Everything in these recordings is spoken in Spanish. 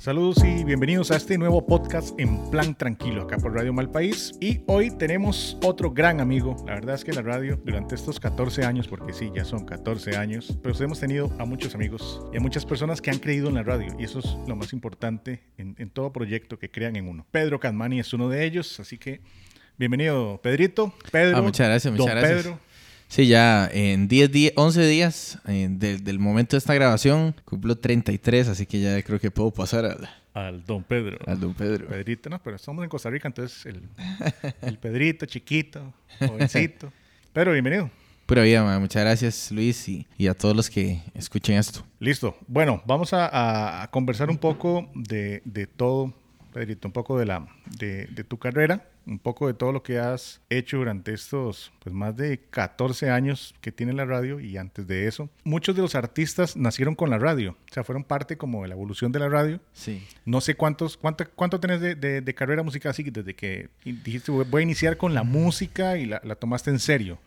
Saludos y bienvenidos a este nuevo podcast en Plan Tranquilo, acá por Radio Malpaís. Y hoy tenemos otro gran amigo. La verdad es que la radio, durante estos 14 años, porque sí, ya son 14 años, pero hemos tenido a muchos amigos y a muchas personas que han creído en la radio. Y eso es lo más importante en, en todo proyecto que crean en uno. Pedro Cadmani es uno de ellos, así que bienvenido, Pedrito. Pedro. Ah, muchas gracias, muchas don gracias. Pedro. Sí, ya en 10 días, 11 días eh, del, del momento de esta grabación, cumplo 33, así que ya creo que puedo pasar al, Al don Pedro. al don Pedro. Pedrito, no, pero estamos en Costa Rica, entonces el, el Pedrito, chiquito, jovencito. Pedro, bienvenido. Pura vida, muchas gracias Luis y, y a todos los que escuchen esto. Listo. Bueno, vamos a, a- a conversar un poco de, de todo, Pedrito, un poco de, la, de, de tu carrera, un poco de todo lo que has hecho durante estos pues, más de 14 años que tiene la radio y antes de eso. Muchos de los artistas nacieron con la radio, o sea, fueron parte como de la evolución de la radio. Sí. No sé cuántos, cuánto, cuánto tenés de, de- de carrera musical así desde que dijiste voy a iniciar con la música y la, la tomaste en serio.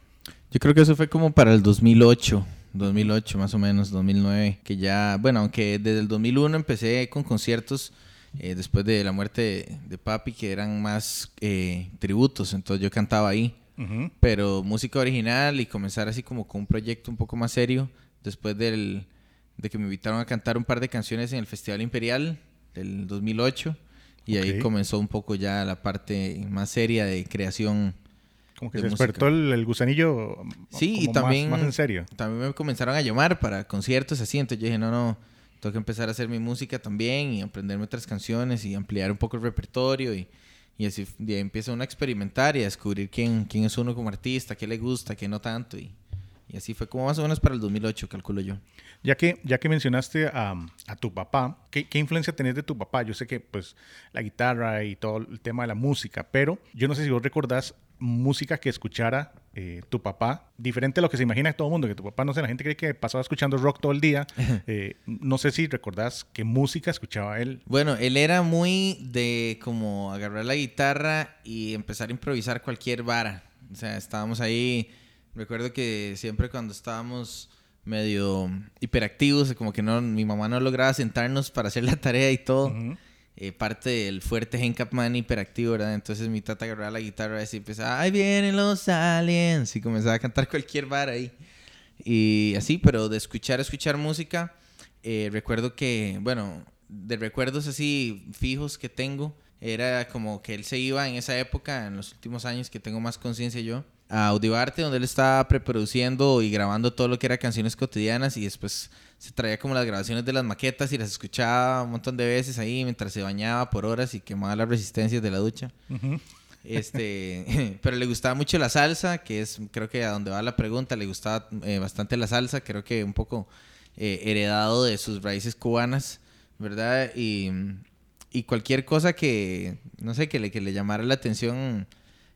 Yo creo que eso fue como para el 2008, 2008 más o menos, 2009, que ya, bueno, aunque desde el 2001 empecé con conciertos eh, después de la muerte de, papi, que eran más eh, tributos, entonces yo cantaba ahí. Ujú. pero música original y comenzar así como con un proyecto un poco más serio después del, de que me invitaron a cantar un par de canciones en el Festival Imperial del 2008 y ahí Ok. comenzó un poco ya la parte más seria de creación. Como que de se música. despertó el, el gusanillo Sí, como y más- también, más, en serio. también me comenzaron a llamar para conciertos así, entonces yo dije, no, no, tengo que empezar a hacer mi música también y aprenderme otras canciones y ampliar un poco el repertorio y, y así empieza uno a experimentar y a descubrir quién, quién es uno como artista, qué le gusta, qué no tanto y, y así fue como más o menos para el 2008, calculo yo. Ya que, ya que mencionaste a, a tu papá, ¿qué, qué influencia tenés de tu papá? Yo sé que pues la guitarra y todo el tema de la música, pero yo no sé si vos recordás música que escuchara eh, tu papá, diferente a lo que se imagina todo el mundo, que tu papá, no sé, la gente cree que pasaba escuchando rock todo el día. Eh, no sé si recordás qué música escuchaba él. Bueno, él era muy de como agarrar la guitarra y empezar a improvisar cualquier vara. O sea, estábamos ahí. Recuerdo que siempre cuando estábamos medio hiperactivos, como que no, mi mamá no lograba sentarnos para hacer la tarea y todo. Eh, parte del fuerte Hencapman hiperactivo, ¿verdad? Entonces mi tata agarraba la guitarra y empezaba, ¡ay, vienen los aliens! Y comenzaba a cantar cualquier vara ahí. Y así, pero de escuchar, escuchar música, eh, recuerdo que, bueno, de recuerdos así fijos que tengo, era como que él se iba en esa época, en los últimos años que tengo más conciencia yo, a Audioarte, donde él estaba preproduciendo y grabando todo lo que era canciones cotidianas y después se traía como las grabaciones de las maquetas y las escuchaba un montón de veces ahí mientras se bañaba por horas y quemaba las resistencias de la ducha. Este, pero le gustaba mucho la salsa, que es creo que a donde va la pregunta, le gustaba eh, bastante la salsa, creo que un poco eh, heredado de sus raíces cubanas, ¿verdad? Y, y cualquier cosa que, no sé, que le, que le llamara la atención,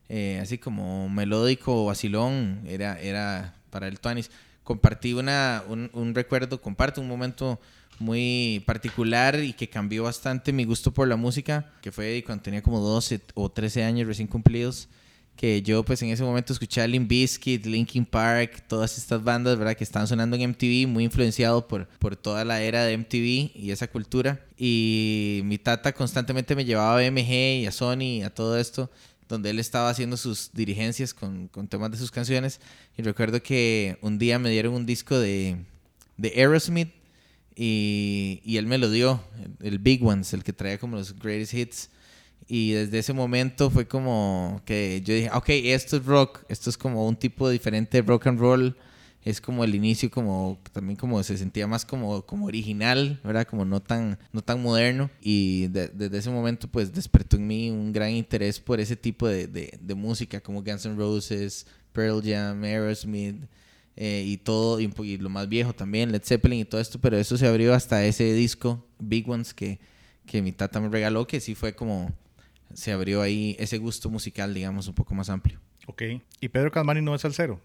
eh, así como melódico vacilón, era, era para el Tuanis. Compartí una, un, un recuerdo, comparto un momento muy particular y que cambió bastante mi gusto por la música, que fue cuando tenía como 12 o 13 años recién cumplidos, que yo pues en ese momento escuchaba Limp Bizkit, Linkin Park, todas estas bandas, ¿verdad? Que estaban sonando en MTV, muy influenciado por, por toda la era de MTV y esa cultura. Y mi tata constantemente me llevaba a BMG y a Sony y a todo esto, donde él estaba haciendo sus dirigencias con, con temas de sus canciones. Y recuerdo que un día me dieron un disco de, de Aerosmith y, y él me lo dio, el, Big Ones, el que traía como los greatest hits. Y desde ese momento fue como que yo dije, ok, esto es rock, esto es como un tipo diferente de rock and roll. Es como el inicio, como también como se sentía más como, como original, ¿verdad? Como no tan, no tan moderno. Y de- desde ese momento pues despertó en mí un gran interés por ese tipo de, de, música, como Guns N' Roses, Pearl Jam, Aerosmith, eh, y todo, y, lo más viejo también, Led Zeppelin y todo esto, pero eso se abrió hasta ese disco, Big Ones, que, que mi tata me regaló, que sí fue como, se abrió ahí ese gusto musical, digamos, un poco más amplio. Ok. ¿Y Pedro Calmani no es salsero?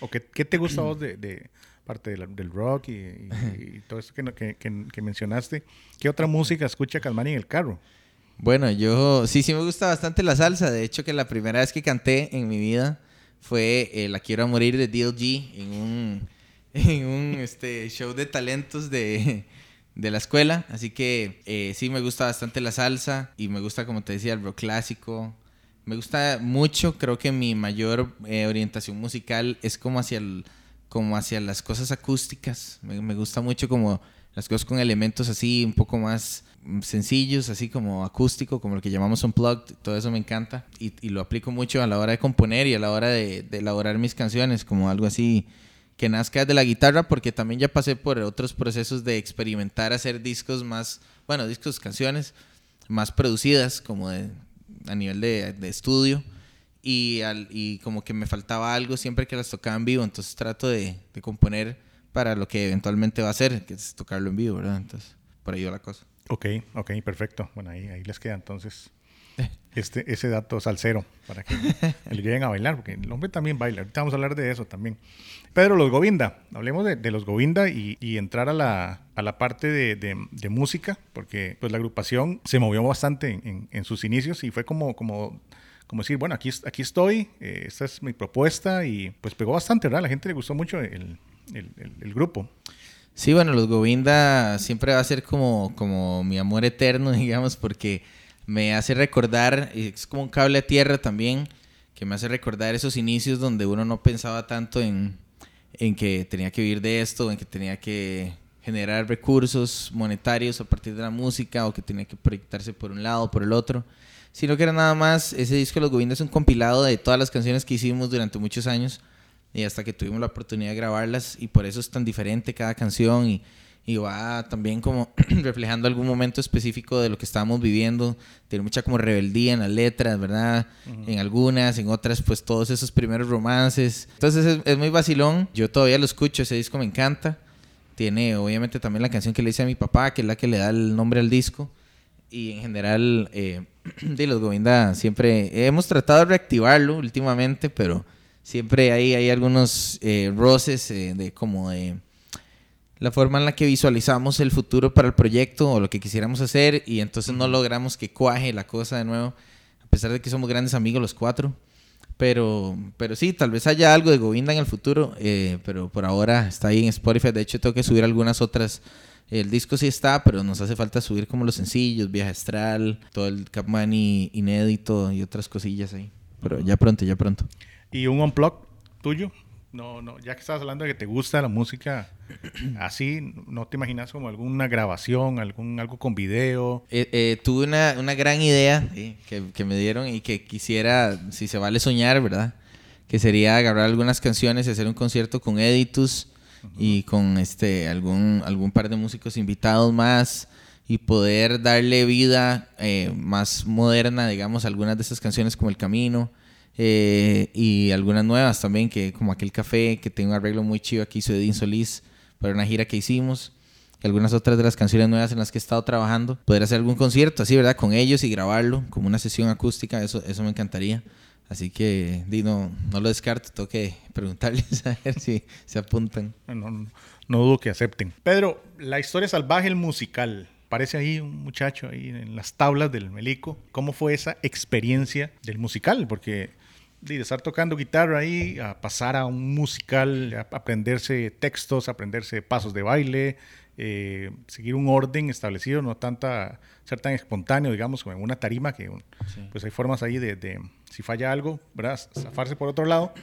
¿O qué, qué te gusta vos de, parte del rock y, y- y todo que, que- que mencionaste? ¿Qué otra música escucha Calmani en el carro? Bueno, yo sí, sí me gusta bastante la salsa. De hecho, que la primera vez que canté en mi vida fue eh, La Quiero a Morir de DLG en un, en un este, show de talentos de, de la escuela. Así que eh, sí me gusta bastante la salsa y me gusta, como te decía, el rock clásico. Me gusta mucho, creo que mi mayor eh, orientación musical es como hacia, el, como hacia las cosas acústicas. Me, gusta mucho como las cosas con elementos así un poco más sencillos, así como acústico, como lo que llamamos unplugged, todo eso me encanta y, y lo aplico mucho a la hora de componer y a la hora de, de, elaborar mis canciones, como algo así que nazca de la guitarra, porque también ya pasé por otros procesos de experimentar hacer discos más, bueno, discos, canciones más producidas, como de, a nivel de, de estudio. Y, al, y como que me faltaba algo siempre que las tocaba en vivo, entonces trato de, de componer para lo que eventualmente va a ser, que es tocarlo en vivo, ¿verdad? Entonces, por ahí va la cosa. Ok, ok, perfecto. Bueno, ahí, ahí les queda entonces este, ese dato salsero para que le lleguen a bailar, porque el hombre también baila. Ahorita vamos a hablar de eso también. Pedro, los Govinda. Hablemos de, de los Govinda y, y, entrar a la, a la parte de, de, de, música, porque pues la agrupación se movió bastante en, en, en sus inicios y fue como, como, como decir, bueno, aquí, aquí estoy, eh, esta es mi propuesta y pues pegó bastante, ¿verdad? A la gente le gustó mucho el, el, el, el grupo. Sí, bueno, los Govinda siempre va a ser como, como mi amor eterno, digamos, porque me hace recordar, es como un cable a tierra también, que me hace recordar esos inicios donde uno no pensaba tanto en, en que tenía que vivir de esto, en que tenía que generar recursos monetarios a partir de la música o que tenía que proyectarse por un lado o por el otro, sino que era nada más, ese disco de Los Govinda es un compilado de todas las canciones que hicimos durante muchos años y hasta que tuvimos la oportunidad de grabarlas y por eso es tan diferente cada canción y va también como reflejando algún momento específico de lo que estábamos viviendo. Tiene mucha como rebeldía en las letras, ¿verdad? Uh -huh. En algunas, en otras, pues todos esos primeros romances. Entonces es, es, muy vacilón. Yo todavía lo escucho, ese disco me encanta. Tiene obviamente también la canción que le hice a mi papá, que es la que le da el nombre al disco. Y en general, eh, de los Govinda siempre hemos tratado de reactivarlo últimamente, pero siempre hay, hay algunos eh, roces eh, de como de la forma en la que visualizamos el futuro para el proyecto o lo que quisiéramos hacer y entonces no logramos que cuaje la cosa de nuevo, a pesar de que somos grandes amigos los cuatro. Pero, pero sí, tal vez haya algo de Govinda en el futuro, eh, pero por ahora está ahí en Spotify. De hecho, tengo que subir algunas otras. El disco sí está, pero nos hace falta subir como los sencillos, Viaje Astral, todo el Capmani inédito y otras cosillas ahí. Pero ya pronto, ya pronto. ¿Y un unplug tuyo? No, no, ya que estabas hablando de que te gusta la música así, ¿no te imaginas como alguna grabación, algún algo con video? Eh, eh, tuve una, una, gran idea que, que, me dieron y que quisiera, si se vale soñar, ¿verdad? Que sería agarrar algunas canciones y hacer un concierto con Editus uh -huh. y con este algún, algún par de músicos invitados más y poder darle vida eh, más moderna, digamos, a algunas de esas canciones como El Camino eh, y algunas nuevas también, que como aquel café, que tiene un arreglo muy chido que hizo Edín Solís para una gira que hicimos. Y algunas otras de las canciones nuevas en las que he estado trabajando. Poder hacer algún concierto así, ¿verdad? Con ellos y grabarlo como una sesión acústica, eso, eso me encantaría. Así que no, no lo descarto, tengo que preguntarles a ver si se apuntan. No, no, no dudo que acepten. Pedro, la historia salvaje, el musical. Parece ahí un muchacho ahí en las tablas del Melico. ¿Cómo fue esa experiencia del musical? Porque de estar tocando guitarra ahí, a pasar a un musical, a aprenderse textos, a aprenderse pasos de baile, eh, seguir un orden establecido, no tanta ser tan espontáneo, digamos, como en una tarima, que sí. pues hay formas ahí de, de, si falla algo, ¿verdad? Zafarse por otro lado.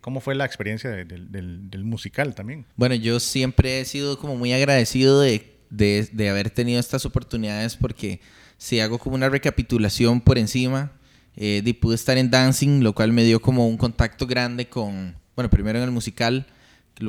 ¿Cómo fue la experiencia de, de, del, del, musical también? Bueno, yo siempre he sido como muy agradecido de, de haber tenido estas oportunidades porque si hago como una recapitulación por encima, eh, y pude estar en dancing, lo cual me dio como un contacto grande con, bueno, primero en el musical,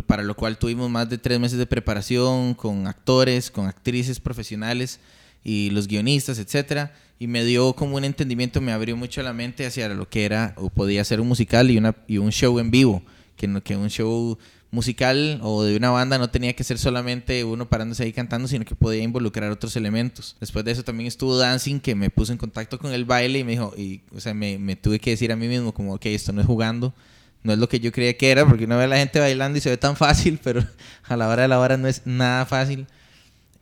para lo cual tuvimos más de tres meses de preparación con actores, con actrices profesionales y los guionistas, etcétera, y me dio como un entendimiento, me abrió mucho la mente hacia lo que era o podía ser un musical y, una, y un show en vivo, que, que un show musical o de una banda no tenía que ser solamente uno parándose ahí cantando, sino que podía involucrar otros elementos. Después de eso también estuvo Dancing, que me puso en contacto con el baile y me dijo, y, o sea, me, me tuve que decir a mí mismo como, ok, esto no es jugando, no es lo que yo creía que era, porque uno ve a la gente bailando y se ve tan fácil, pero a la hora de la hora no es nada fácil.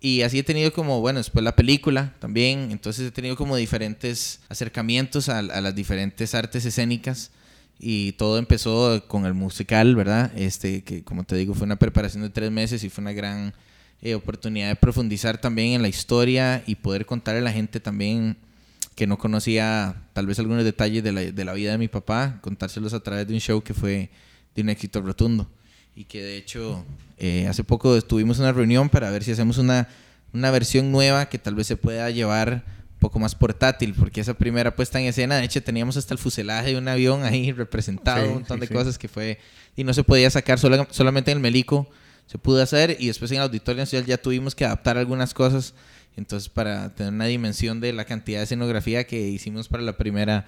Y así he tenido como, bueno, después la película también, entonces he tenido como diferentes acercamientos a, a las diferentes artes escénicas y todo empezó con el musical, ¿verdad? Este, que como te digo, fue una preparación de tres meses y fue una gran eh, oportunidad de profundizar también en la historia y poder contarle a la gente también que no conocía tal vez algunos detalles de la, de la vida de mi papá, contárselos a través de un show que fue de un éxito rotundo. Y que de hecho eh, hace poco tuvimos una reunión para ver si hacemos una, una versión nueva que tal vez se pueda llevar poco más portátil, porque esa primera puesta en escena, de hecho teníamos hasta el fuselaje de un avión ahí representado, un montón de cosas que fue, y no se podía sacar solamente en el Melico, se pudo hacer, y después en el Auditorio Nacional ya tuvimos que adaptar algunas cosas, entonces para tener una dimensión de la cantidad de escenografía que hicimos para la primera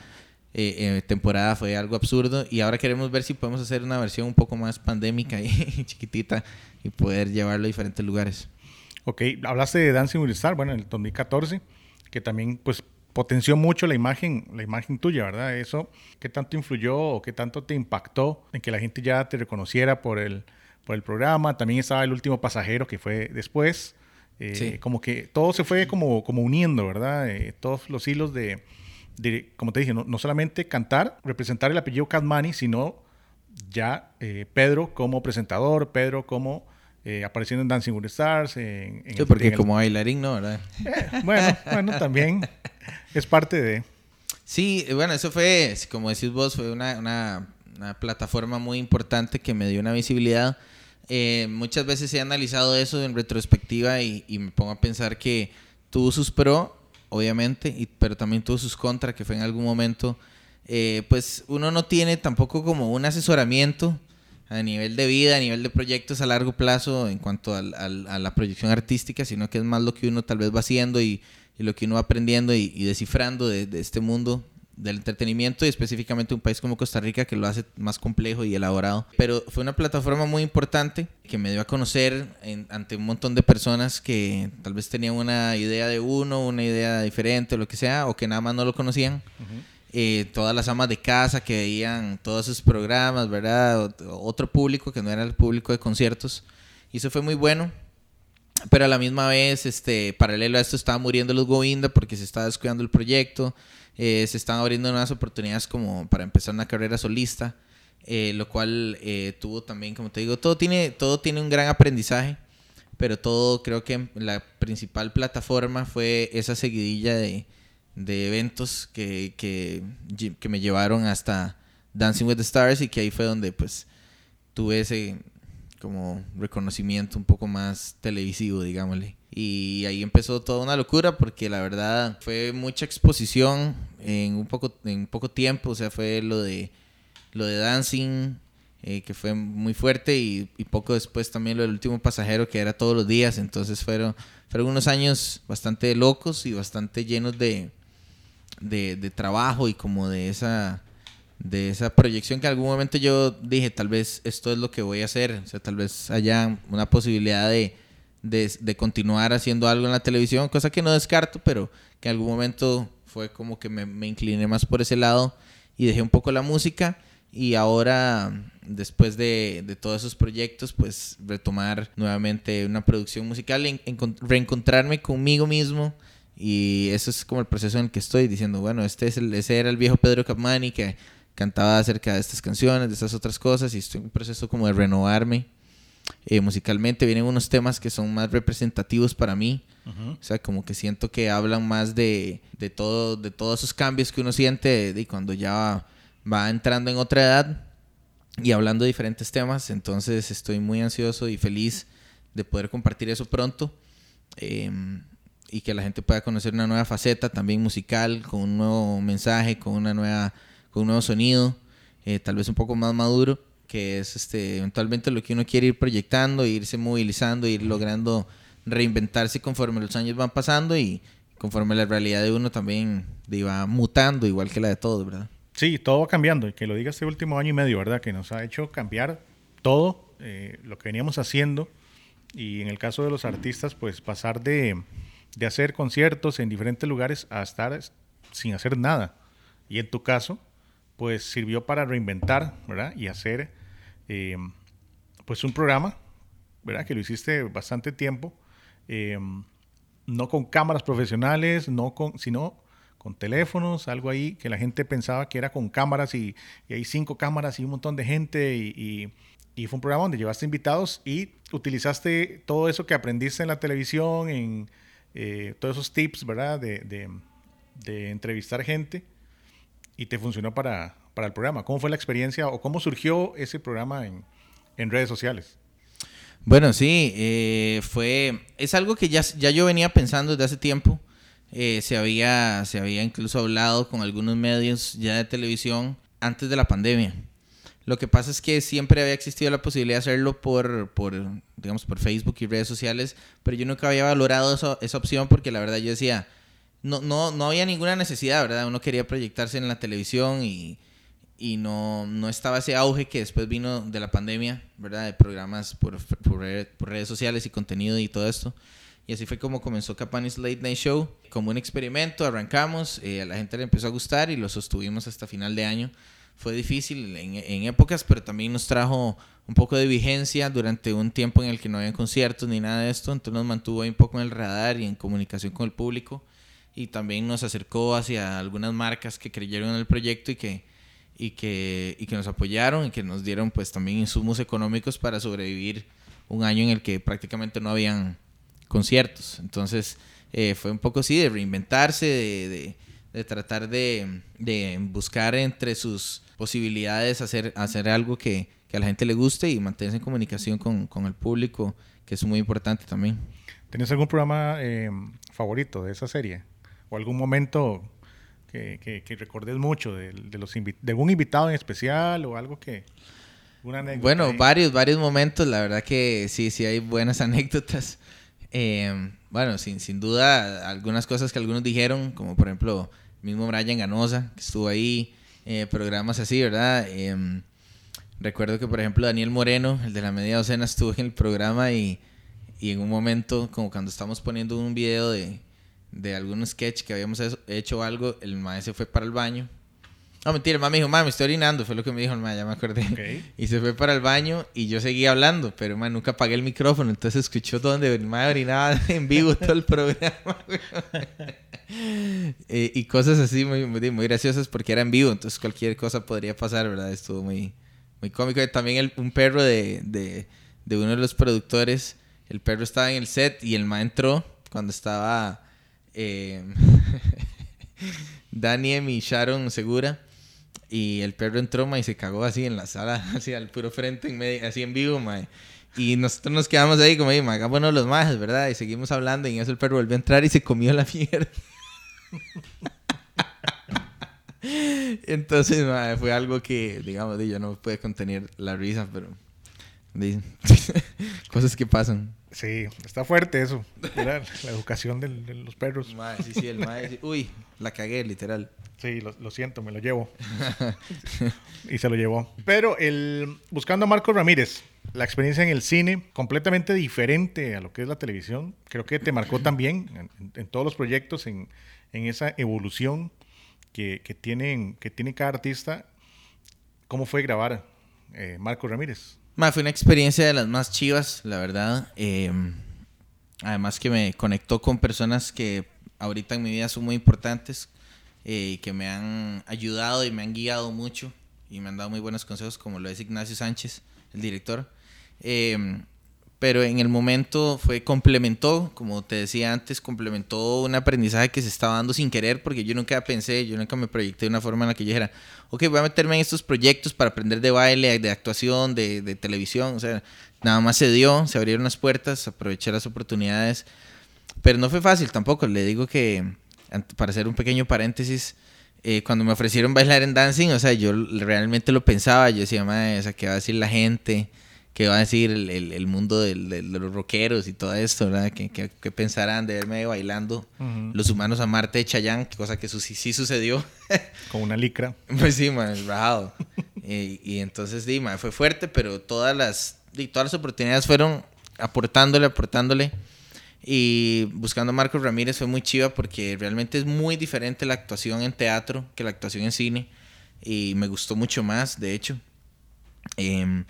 eh, eh, temporada fue algo absurdo, y ahora queremos ver si podemos hacer una versión un poco más pandémica y chiquitita y poder llevarlo a diferentes lugares. Ok, hablaste de Dancing with the Stars, bueno, en el 2014 que también pues potenció mucho la imagen, la imagen tuya, ¿verdad? Eso, ¿qué tanto influyó o qué tanto te impactó en que la gente ya te reconociera por el, por el programa? También estaba el último pasajero que fue después. Eh, como que todo se fue como, como uniendo, ¿verdad? Eh, todos los hilos de, como te dije, no, solamente cantar, representar el apellido Cadmani, sino ya eh, Pedro como presentador, Pedro como eh, apareciendo en Dancing with the Stars. En, sí, porque como bailarín, ¿no? ¿verdad? Eh, bueno, bueno, también es parte de... Sí, bueno, eso fue, como decís vos, fue una, una, plataforma muy importante que me dio una visibilidad. Eh, muchas veces he analizado eso en retrospectiva y, y, me pongo a pensar que tuvo sus pro, obviamente, y, pero también tuvo sus contra, que fue en algún momento, pues uno no tiene tampoco como un asesoramiento a nivel de vida, a nivel de proyectos a largo plazo en cuanto a la proyección artística, sino que es más lo que uno tal vez va haciendo y, lo que uno va aprendiendo y, descifrando de, este mundo del entretenimiento y específicamente un país como Costa Rica que lo hace más complejo y elaborado. Pero fue una plataforma muy importante que me dio a conocer ante un montón de personas que tal vez tenían una idea de uno, una idea diferente lo que sea, o que nada más no lo conocían. Eh, todas las amas de casa que veían todos esos programas, ¿verdad? Otro público que no era el público de conciertos. Y eso fue muy bueno. Pero a la misma vez, este, paralelo a esto, estaban muriendo los Govinda porque se estaba descuidando el proyecto. Eh, se estaban abriendo nuevas oportunidades como para empezar una carrera solista. Eh, lo cual tuvo también, como te digo, todo tiene, todo tiene un gran aprendizaje. Pero todo creo que la principal plataforma fue esa seguidilla de, de eventos que, que, que, me llevaron hasta Dancing with the Stars y que ahí fue donde pues tuve ese como reconocimiento un poco más televisivo, digámosle. Y ahí empezó toda una locura porque la verdad fue mucha exposición en un poco, en poco tiempo, o sea, fue lo de, lo de Dancing, eh, que fue muy fuerte y, y, poco después también lo del último pasajero que era todos los días, entonces fueron, fueron unos años bastante locos y bastante llenos de, de, trabajo y como de esa, de esa proyección que en algún momento yo dije, tal vez esto es lo que voy a hacer, o sea, tal vez haya una posibilidad de, de, continuar haciendo algo en la televisión, cosa que no descarto, pero que en algún momento fue como que me, incliné más por ese lado y dejé un poco la música. Y ahora después de, de, todos esos proyectos, pues retomar nuevamente una producción musical, reencontrarme conmigo mismo y eso es como el proceso en el que estoy diciendo, bueno, este es el, ese era el viejo Pedro Capmani que cantaba acerca de estas canciones, de estas otras cosas, y estoy en un proceso como de renovarme. Eh, musicalmente vienen unos temas que son más representativos para mí. O sea, como que siento que hablan más de, de, todo, de todos esos cambios que uno siente de, cuando ya va, entrando en otra edad y hablando de diferentes temas. Entonces estoy muy ansioso y feliz de poder compartir eso pronto. Eh, y que la gente pueda conocer una nueva faceta también musical, con un nuevo mensaje, con una nueva, con un nuevo sonido, eh, tal vez un poco más maduro, que es este, eventualmente lo que uno quiere ir proyectando, irse movilizando, ir logrando reinventarse conforme los años van pasando y conforme la realidad de uno también va mutando, igual que la de todos, ¿verdad? Sí, todo va cambiando, y que lo diga este último año y medio, ¿verdad? Que nos ha hecho cambiar todo eh, lo que veníamos haciendo, y en el caso de los artistas, pues pasar de de hacer conciertos en diferentes lugares a estar sin hacer nada. Y en tu caso, pues sirvió para reinventar, ¿verdad? Y hacer, em, pues un programa, ¿verdad? Que lo hiciste bastante tiempo, em, no con cámaras profesionales, no con, sino con teléfonos, algo ahí que la gente pensaba que era con cámaras y, hay cinco cámaras y un montón de gente y, y fue un programa donde llevaste invitados y utilizaste todo eso que aprendiste en la televisión, en eh, todos esos tips, ¿verdad? De, de, entrevistar gente y te funcionó para, para, el programa. ¿Cómo fue la experiencia o cómo surgió ese programa en, en redes sociales? Bueno, sí, eh, fue, es algo que ya, ya yo venía pensando desde hace tiempo. Eh, se, había, se había incluso hablado con algunos medios ya de televisión antes de la pandemia. Lo que pasa es que siempre había existido la posibilidad de hacerlo por, por digamos, por Facebook y redes sociales, pero yo nunca había valorado eso, esa opción porque la verdad yo decía, no, no, no había ninguna necesidad, ¿verdad? Uno quería proyectarse en la televisión y, y no, no estaba ese auge que después vino de la pandemia, ¿verdad? De programas por, por, redes sociales y contenido y todo esto. Y así fue como comenzó Capanis Late Night Show. Como un experimento, arrancamos, eh, a la gente le empezó a gustar y lo sostuvimos hasta final de año. Fue difícil en, épocas, pero también nos trajo un poco de vigencia durante un tiempo en el que no había conciertos ni nada de esto. Entonces nos mantuvo ahí un poco en el radar y en comunicación con el público. Y también nos acercó hacia algunas marcas que creyeron en el proyecto y que, y que, y que nos apoyaron y que nos dieron pues también insumos económicos para sobrevivir un año en el que prácticamente no habían conciertos. Entonces eh, fue un poco así de reinventarse, de, tratar de, de, buscar entre sus posibilidades hacer, hacer algo que, que, a la gente le guste y mantenerse en comunicación con, con el público, que es muy importante también. ¿Tienes algún programa eh, favorito de esa serie? ¿O algún momento que, que, que recordes mucho de, de los de algún invitado en especial o algo que... Una bueno, ahí? varios, varios momentos. La verdad que sí, sí hay buenas anécdotas. Eh, bueno, sin, sin duda, algunas cosas que algunos dijeron, como por ejemplo, mismo Brian Ganosa, que estuvo ahí, eh, programas así, ¿verdad? Eh, recuerdo que, por ejemplo, Daniel Moreno, el de la media docena, estuvo en el programa y, y en un momento, como cuando estamos poniendo un video de, de algún sketch que habíamos hecho algo, el maestro fue para el baño no, mentira, el me dijo, me estoy orinando, fue lo que me dijo el ya me acordé. Y se fue para el baño y yo seguía hablando, pero man, nunca apagué el micrófono, entonces escuchó donde el mae orinaba en vivo todo el programa. eh, y cosas así muy, muy, muy, graciosas porque era en vivo, entonces cualquier cosa podría pasar, ¿verdad? Estuvo muy, muy cómico. Y también el, un perro de, de, de, uno de los productores, el perro estaba en el set y el mae entró cuando estaba eh, Daniel y Sharon Segura y el perro entró, y se cagó así en la sala, así al puro frente, en medio, así en vivo, mae. Y nosotros nos quedamos ahí como, mae, hagámonos los majes, ¿verdad? Y seguimos hablando y en eso el perro volvió a entrar y se comió la mierda. Entonces, mae, fue algo que, digamos, yo no pude contener la risa, pero... cosas que pasan. Sí, está fuerte eso. La, la educación del, de los perros. Mae, sí, sí, el mae. Uy, la cagué, literal. Sí, lo, lo siento, me lo llevo. y se lo llevó. Pero el buscando a Marcos Ramírez, la experiencia en el cine, completamente diferente a lo que es la televisión. Creo que te marcó también en, en todos los proyectos, en, en esa evolución que, que, tienen, que tiene cada artista. ¿Cómo fue grabar eh, Marcos Ramírez? Fue una experiencia de las más chivas, la verdad. Eh, además que me conectó con personas que ahorita en mi vida son muy importantes eh, y que me han ayudado y me han guiado mucho y me han dado muy buenos consejos, como lo es Ignacio Sánchez, el director. Eh, pero en el momento fue complementó, como te decía antes, complementó un aprendizaje que se estaba dando sin querer, porque yo nunca pensé, yo nunca me proyecté de una forma en la que yo dijera, ok, voy a meterme en estos proyectos para aprender de baile, de actuación, de, televisión, o sea, nada más se dio, se abrieron las puertas, aproveché las oportunidades, pero no fue fácil tampoco, le digo que, para hacer un pequeño paréntesis, eh, cuando me ofrecieron bailar en dancing, o sea, yo realmente lo pensaba, yo decía, madre, o sea, ¿qué va a decir la gente? Que va a decir el, el, el mundo del, de los rockeros y todo esto, ¿verdad? ¿Qué, qué, qué pensarán de verme bailando uh -huh. los humanos a Marte de Chayanne? Cosa que sí, sí sucedió. Con una licra. Pues sí, man, rajado. y, y, entonces, sí, man, fue fuerte, pero todas las, y todas las oportunidades fueron aportándole, aportándole. Y buscando a Marcos Ramírez fue muy chiva porque realmente es muy diferente la actuación en teatro que la actuación en cine. Y me gustó mucho más, de hecho. Eh,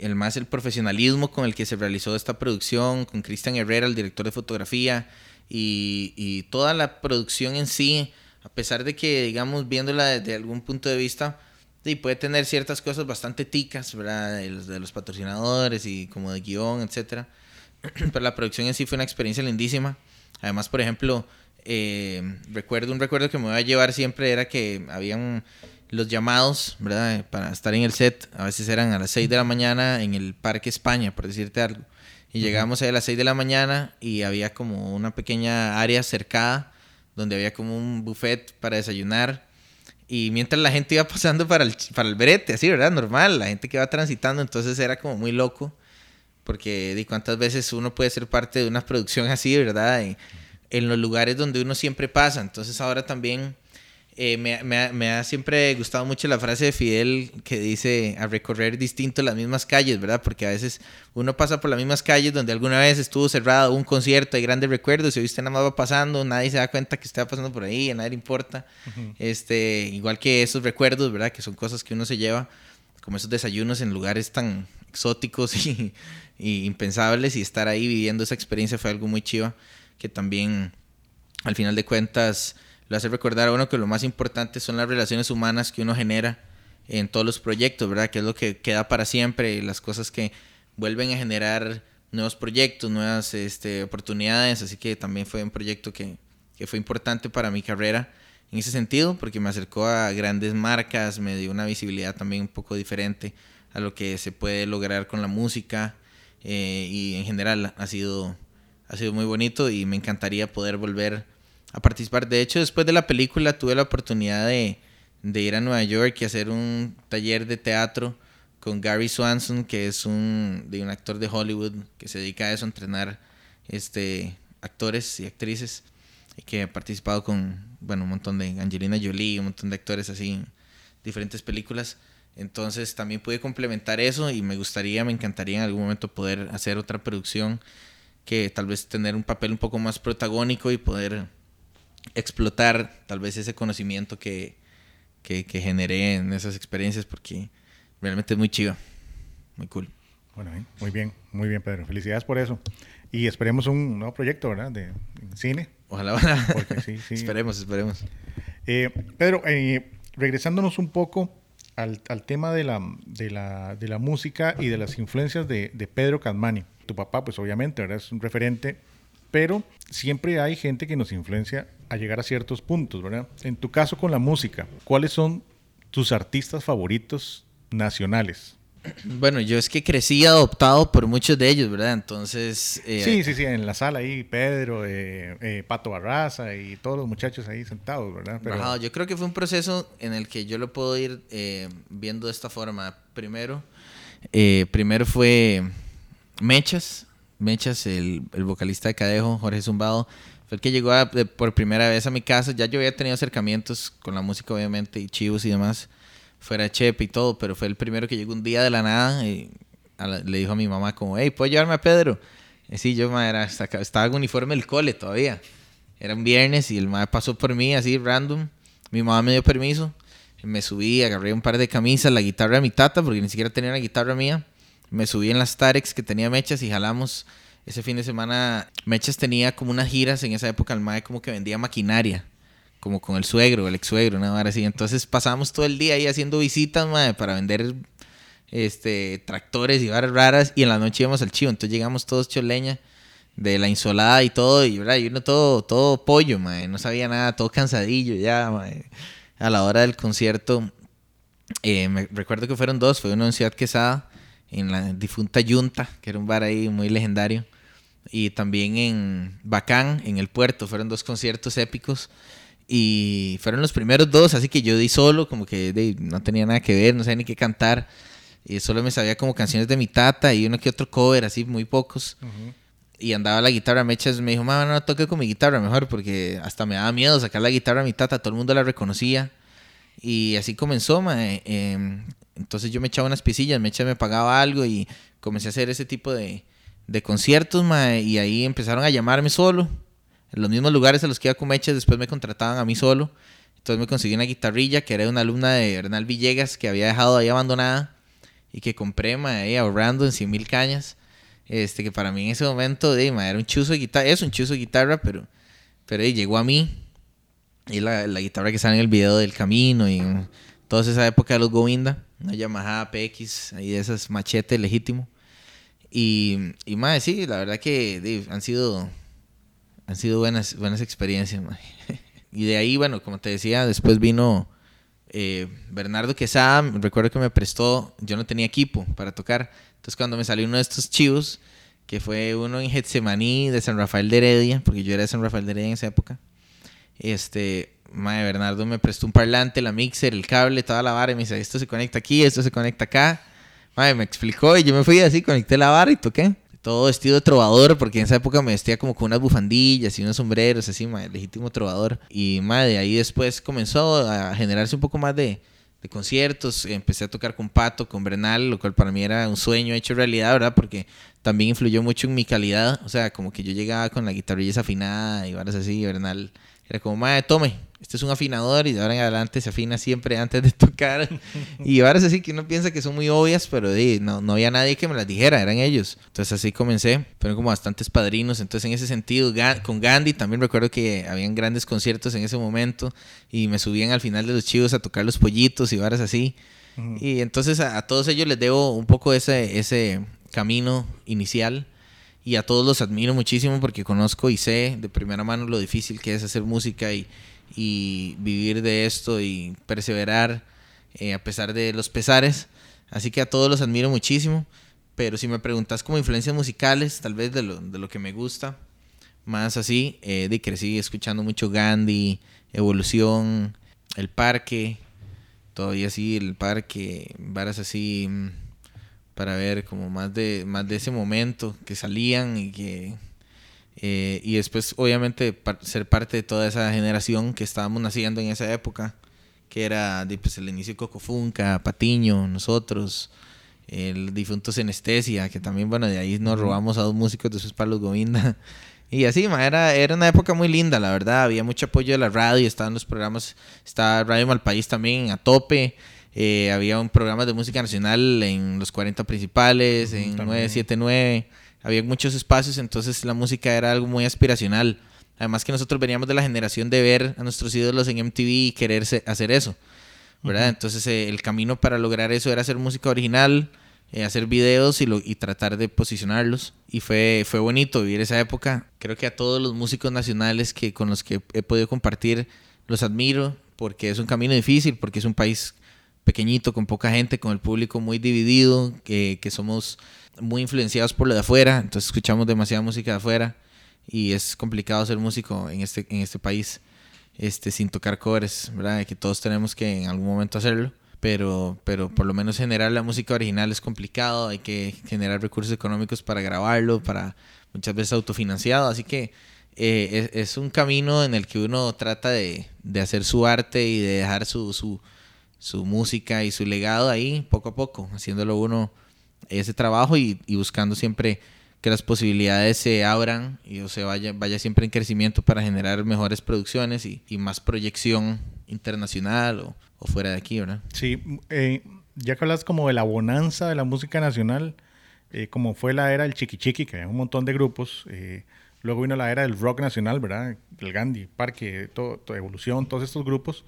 el más el profesionalismo con el que se realizó esta producción, con Cristian Herrera, el director de fotografía, y, y, toda la producción en sí, a pesar de que, digamos, viéndola desde algún punto de vista, y puede tener ciertas cosas bastante ticas, ¿verdad? De los, de los patrocinadores y como de guion, etcétera. Pero la producción en sí fue una experiencia lindísima. Además, por ejemplo, eh, recuerdo un recuerdo que me voy a llevar siempre era que habían los llamados, ¿verdad? Para estar en el set. A veces eran a las 6 de la mañana en el Parque España, por decirte algo. Y llegamos ahí a las 6 de la mañana y había como una pequeña área cercada donde había como un buffet para desayunar y mientras la gente iba pasando para el, para el brete, así, ¿verdad? Normal, la gente que iba transitando, entonces era como muy loco, porque de cuántas veces uno puede ser parte de una producción así, ¿verdad? En, en los lugares donde uno siempre pasa, entonces ahora también eh, me, me, me, ha siempre gustado mucho la frase de Fidel que dice a recorrer distinto las mismas calles, ¿verdad? Porque a veces uno pasa por las mismas calles donde alguna vez estuvo cerrado un concierto, hay grandes recuerdos, y hoy usted nada más va pasando, nadie se da cuenta que usted va pasando por ahí, a nadie le importa. este, igual que esos recuerdos, ¿verdad? Que son cosas que uno se lleva, como esos desayunos en lugares tan exóticos y, y impensables, y estar ahí viviendo esa experiencia fue algo muy chiva, que también, al final de cuentas, lo hace recordar a uno que lo más importante son las relaciones humanas que uno genera en todos los proyectos, ¿verdad? Que es lo que queda para siempre, las cosas que vuelven a generar nuevos proyectos, nuevas este, oportunidades, así que también fue un proyecto que, que fue importante para mi carrera en ese sentido, porque me acercó a grandes marcas, me dio una visibilidad también un poco diferente a lo que se puede lograr con la música eh, y en general ha sido, ha sido muy bonito y me encantaría poder volver a participar. De hecho, después de la película tuve la oportunidad de, ir a Nueva York y hacer un taller de teatro con Gary Swanson, que es un, de un actor de Hollywood que se dedica a eso, a entrenar este, actores y actrices, y que ha participado con bueno, un montón de Angelina Jolie, un montón de actores así en diferentes películas. Entonces también pude complementar eso y me gustaría, me encantaría en algún momento poder hacer otra producción que tal vez tener un papel un poco más protagónico y poder explotar tal vez ese conocimiento que, que, generé en esas experiencias porque realmente es muy chido, muy cool. Bueno, muy bien, muy bien, Pedro. Felicidades por eso. Y esperemos un nuevo proyecto, ¿verdad? De, cine. Ojalá, ojalá. esperemos, esperemos. Eh, Pedro, eh, regresándonos un poco al, al tema de la, de, la, de la, música y de las influencias de, de Pedro Cadmani. Tu papá, pues obviamente, ¿verdad? Es un referente pero siempre hay gente que nos influencia a llegar a ciertos puntos, ¿verdad? En tu caso con la música, ¿cuáles son tus artistas favoritos nacionales? Bueno, yo es que crecí adoptado por muchos de ellos, ¿verdad? Entonces... Eh, sí, sí, sí, en la sala ahí, Pedro, eh, eh, Pato Barraza y todos los muchachos ahí sentados, ¿verdad? Pero... yo creo que fue un proceso en el que yo lo puedo ir viendo de esta forma. Primero, primero fue Mechas, Mechas, el, vocalista de Cadejo, Jorge Zumbado, fue el que llegó por primera vez a mi casa. Ya yo había tenido acercamientos con la música, obviamente, y chivos y demás, fuera Chepe y todo, pero fue el primero que llegó un día de la nada y le dijo a mi mamá como, hey, ¿puedo llevarme a Pedro? Y sí, yo era, estaba en uniforme del cole todavía. Era un viernes y el madre pasó por mí así, random. Mi mamá me dio permiso. Me subí, agarré un par de camisas, la guitarra de mi tata, porque ni siquiera tenía una guitarra mía me subí en las Tarex que tenía Mechas y jalamos ese fin de semana. Mechas tenía como unas giras en esa época, el mae como que vendía maquinaria, como con el suegro, el ex suegro, una hora así. Entonces pasábamos todo el día ahí haciendo visitas, mae, para vender este tractores y varas raras y en la noche íbamos al chivo. Entonces llegamos todos choleña de la insolada y todo, y, ¿verdad? y uno todo, todo pollo, mae, no sabía nada, todo cansadillo ya, mae. A la hora del concierto, eh, me recuerdo que fueron dos, fue uno en Ciudad Quesada en la difunta Yunta, que era un bar ahí muy legendario. Y también en Bacán, en el puerto, fueron dos conciertos épicos. Y fueron los primeros dos, así que yo di solo, como que no tenía nada que ver, no sabía ni qué cantar. Y solo me sabía como canciones de mi tata y uno que otro cover, así muy pocos. Y andaba la guitarra Mechas, me dijo, mamá, no toque con mi guitarra mejor, porque hasta me daba miedo sacar la guitarra a mi tata, todo el mundo la reconocía. Y así comenzó, ma, eh, entonces yo me echaba unas pisillas, me me pagaba algo y comencé a hacer ese tipo de, de conciertos, y ahí empezaron a llamarme solo. En los mismos lugares a los que iba con Mecha, después me contrataban a mí solo. Entonces me conseguí una guitarrilla que era una alumna de Hernán Villegas que había dejado ahí abandonada y que compré, ahí ahorrando en 100 mil cañas. Este, que para mí en ese momento, era un chuzo de guitarra, es un chuzo de guitarra, pero, pero llegó a mí. Y la, la guitarra que sale en el video del camino y toda esa época de los Govinda, una Yamaha PX, ahí de esas machete legítimo. Y, y más, sí, la verdad que han sido han sido buenas, buenas experiencias. y de ahí, bueno, como te decía, después vino eh, Bernardo Quesada, recuerdo que me prestó, yo no tenía equipo para tocar, entonces cuando me salió uno de estos chivos, que fue uno en Getsemaní de San Rafael de Heredia, porque yo era de San Rafael de Heredia en esa época, este, madre, Bernardo me prestó un parlante, la mixer, el cable, toda la vara, y me dice, esto se conecta aquí, esto se conecta acá. Madre, me explicó y yo me fui así, conecté la vara y toqué todo vestido de trovador, porque en esa época me vestía como con unas bufandillas y unos sombreros, así, legítimo trovador. Y madre, ahí después comenzó a generarse un poco más de, de, conciertos. Empecé a tocar con Pato, con Brenal, lo cual para mí era un sueño hecho realidad, ¿verdad? Porque también influyó mucho en mi calidad. O sea, como que yo llegaba con la guitarrilla desafinada y varas así, y Bernal era como, madre, tome, este es un afinador y de ahora en adelante se afina siempre antes de tocar. y ahora es así que uno piensa que son muy obvias, pero no, no había nadie que me las dijera, eran ellos. Entonces así comencé, fueron como bastantes padrinos. Entonces en ese sentido, con Gandhi también recuerdo que habían grandes conciertos en ese momento y me subían al final de los chivos a tocar los pollitos y varas así. Y entonces a, todos ellos les debo un poco ese, ese camino inicial y a todos los admiro muchísimo porque conozco y sé de primera mano lo difícil que es hacer música y, y vivir de esto y perseverar eh, a pesar de los pesares. Así que a todos los admiro muchísimo. Pero si me preguntas como influencias musicales, tal vez de lo, de lo que me gusta, más así, eh, de crecí escuchando mucho Gandhi, Evolución, El Parque, todavía así, El Parque, varas así mm, para ver como más de, más de ese momento que salían y que... Eh, y después, obviamente, ser parte de toda esa generación que estábamos naciendo en esa época, que era pues, el inicio de Cocofunca, Patiño, nosotros, el difunto Senestesia, que también, bueno, de ahí nos robamos a dos músicos de sus palos Govinda. Y así, era, era una época muy linda, la verdad. Había mucho apoyo de la radio, estaban los programas, estaba Radio Malpaís también a tope. Eh, había un programa de música nacional en los 40 principales, en 979. Había muchos espacios, entonces la música era algo muy aspiracional. Además que nosotros veníamos de la generación de ver a nuestros ídolos en MTV y querer hacer eso. ¿verdad? Entonces eh, el camino para lograr eso era hacer música original, eh, hacer videos y, lo, y tratar de posicionarlos. Y fue, fue bonito vivir esa época. Creo que a todos los músicos nacionales que, con los que he podido compartir los admiro porque es un camino difícil, porque es un país pequeñito, con poca gente, con el público muy dividido, que, que somos muy influenciados por lo de afuera, entonces escuchamos demasiada música de afuera y es complicado ser músico en este, en este país este, sin tocar covers, ¿verdad? Que todos tenemos que en algún momento hacerlo, pero, pero por lo menos generar la música original es complicado, hay que generar recursos económicos para grabarlo, para muchas veces autofinanciado, así que eh, es, es, un camino en el que uno trata de, de hacer su arte y de dejar su, su su música y su legado ahí poco a poco, haciéndolo uno ese trabajo y, buscando siempre que las posibilidades se abran y o se vaya, vaya siempre en crecimiento para generar mejores producciones y, más proyección internacional o, fuera de aquí, ¿verdad? Sí, eh, ya que hablas como de la bonanza de la música nacional, eh, como fue la era del Chiqui Chiqui, que había un montón de grupos, eh, luego vino la era del rock nacional, ¿verdad? El Gandhi, Parque, todo, Evolución, todos estos grupos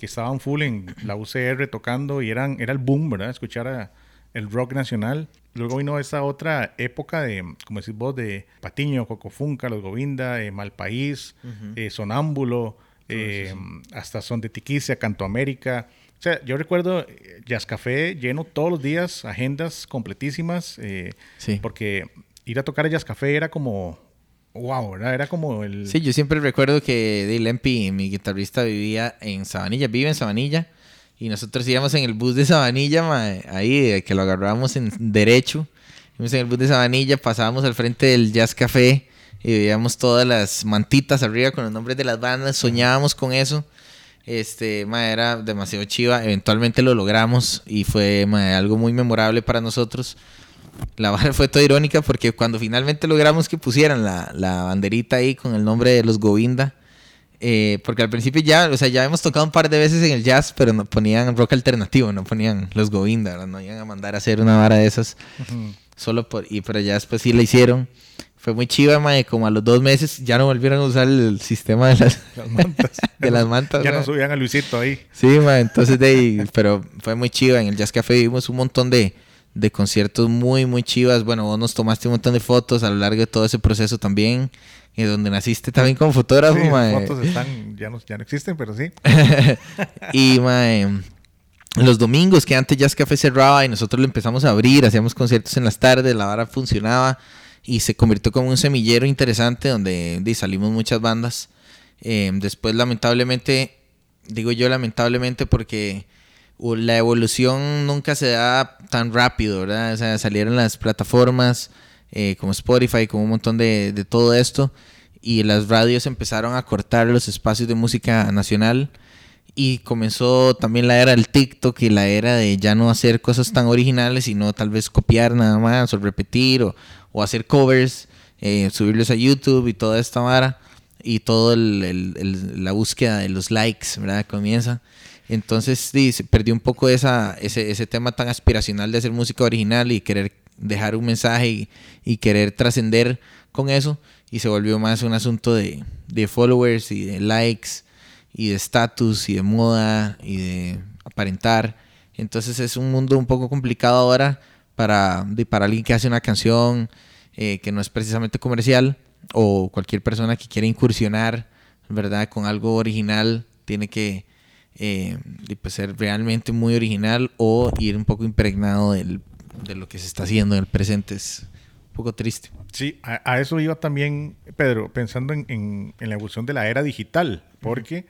que estaban full en la UCR tocando y eran, era el boom, ¿verdad? Escuchar el rock nacional. Luego vino esa otra época de, como decís vos, de Patiño, Cocofunca, Los Govinda, eh, Malpaís, eh, Sonámbulo, eh, hasta Son de Tiquicia, Canto América. O sea, yo recuerdo Jazz Café lleno todos los días, agendas completísimas, porque ir a tocar a Jazz Café era como wow, Era como el... Sí, yo siempre recuerdo que Dale Lempi, mi guitarrista, vivía en Sabanilla, vive en Sabanilla, y nosotros íbamos en el bus de Sabanilla, ahí, que lo agarrábamos en derecho, íbamos en el bus de Sabanilla, pasábamos al frente del Jazz Café, y veíamos todas las mantitas arriba con los nombres de las bandas, soñábamos con eso. Este, era demasiado chiva. Eventualmente lo logramos y fue algo muy memorable para nosotros la barra fue toda irónica porque cuando finalmente logramos que pusieran la, la banderita ahí con el nombre de los Govinda, eh, porque al principio ya, o sea, ya hemos tocado un par de veces en el jazz, pero no ponían rock alternativo, no ponían los Govinda, no iban a mandar a hacer una vara de esas. Solo por, y pero ya después sí la hicieron. fue muy chiva, mae. Como a los dos meses ya no volvieron a usar el sistema de las, mantas. de las mantas. Ya no subían a Luisito ahí. Sí, mae. Entonces, de ahí, pero fue muy chiva. En el Jazz Café vimos un montón de, de conciertos muy, muy chivas. Bueno, vos nos tomaste un montón de fotos a lo largo de todo ese proceso también. Y donde naciste también como fotógrafo, Sí, mae. las fotos están, ya no, ya no existen, pero sí. y mae, los domingos que antes Jazz Café cerraba y nosotros lo empezamos a abrir, hacíamos conciertos en las tardes, la vara funcionaba y se convirtió como un semillero interesante donde salimos muchas bandas. Eh, después lamentablemente, digo yo lamentablemente porque la evolución nunca se da tan rápido, ¿verdad? O sea, salieron las plataformas eh, como Spotify, como un montón de, todo esto y las radios empezaron a cortar los espacios de música nacional y comenzó también la era del TikTok y la era de ya no hacer cosas tan originales, sino tal vez copiar nada más o repetir o, hacer covers, eh, subirlos a YouTube y toda esta vara y el- la búsqueda de los likes, ¿verdad? Comienza. Entonces sí, se perdió un poco esa, ese, ese tema tan aspiracional de hacer música original y querer dejar un mensaje y, querer trascender con eso y se volvió más un asunto de, followers y de likes y de estatus y de moda y de aparentar. Entonces es un mundo un poco complicado ahora para, para alguien que hace una canción eh, que no es precisamente comercial o cualquier persona que quiera incursionar, ¿verdad? Con algo original, tiene que eh, de, pues, ser realmente muy original o ir un poco impregnado del- de lo que se está haciendo en el presente. Es un poco triste. Sí, a, a eso iba también, Pedro, pensando en, en- en la evolución de la era digital, porque,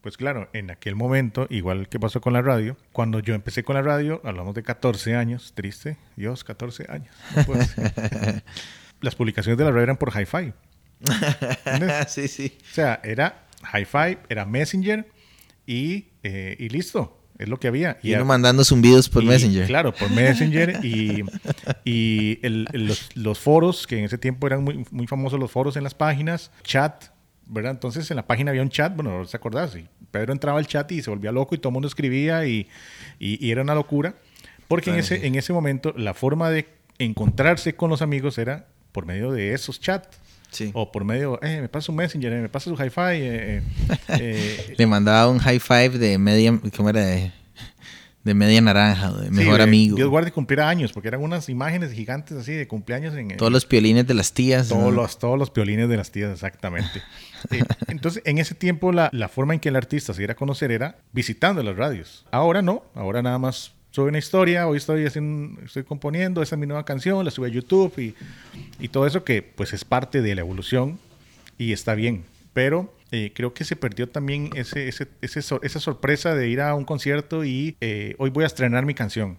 pues claro, en aquel momento, igual que pasó con la radio, cuando yo empecé con la radio, hablamos de 14 años, triste, Dios, 14 años. no. Las publicaciones de la radio eran por hi-fi. Sí, sí. O sea, era hi-fi, era Messenger y, eh, y listo, es lo que había. Y uno mandando zumbidos por y, Messenger. Claro, por Messenger y, y el- el- los, los foros, que en ese tiempo eran muy, muy famosos los foros en las páginas, chat, ¿verdad? Entonces en la página había un chat, bueno, no se acordás, y Pedro entraba al chat y se volvía loco y todo el mundo escribía y, y- y era una locura, porque en Claro, ese, sí. en ese momento la forma de encontrarse con los amigos era por medio de esos chats. Sí. O por medio, eh, me pasa un Messenger, eh, me pasa su hi-fi. eh, eh, eh, Le mandaba un high five de media, ¿cómo era? De, de media naranja, de Sí, mejor de- amigo. Dios guarde cumpliera años, porque eran unas imágenes gigantes así de cumpleaños en Todos los piolines de las tías. todos ¿no? los, todos los piolines de las tías, exactamente. Entonces, en ese tiempo, la, la forma en que el artista se diera a conocer era visitando las radios. Ahora no, ahora nada más sube una historia, hoy estoy haciendo, estoy componiendo, esa es mi nueva canción, la sube a YouTube y, y todo eso que pues es parte de la evolución y está bien. Pero eh, creo que se perdió también ese, ese, ese sor- esa sorpresa de ir a un concierto y eh, hoy voy a estrenar mi canción.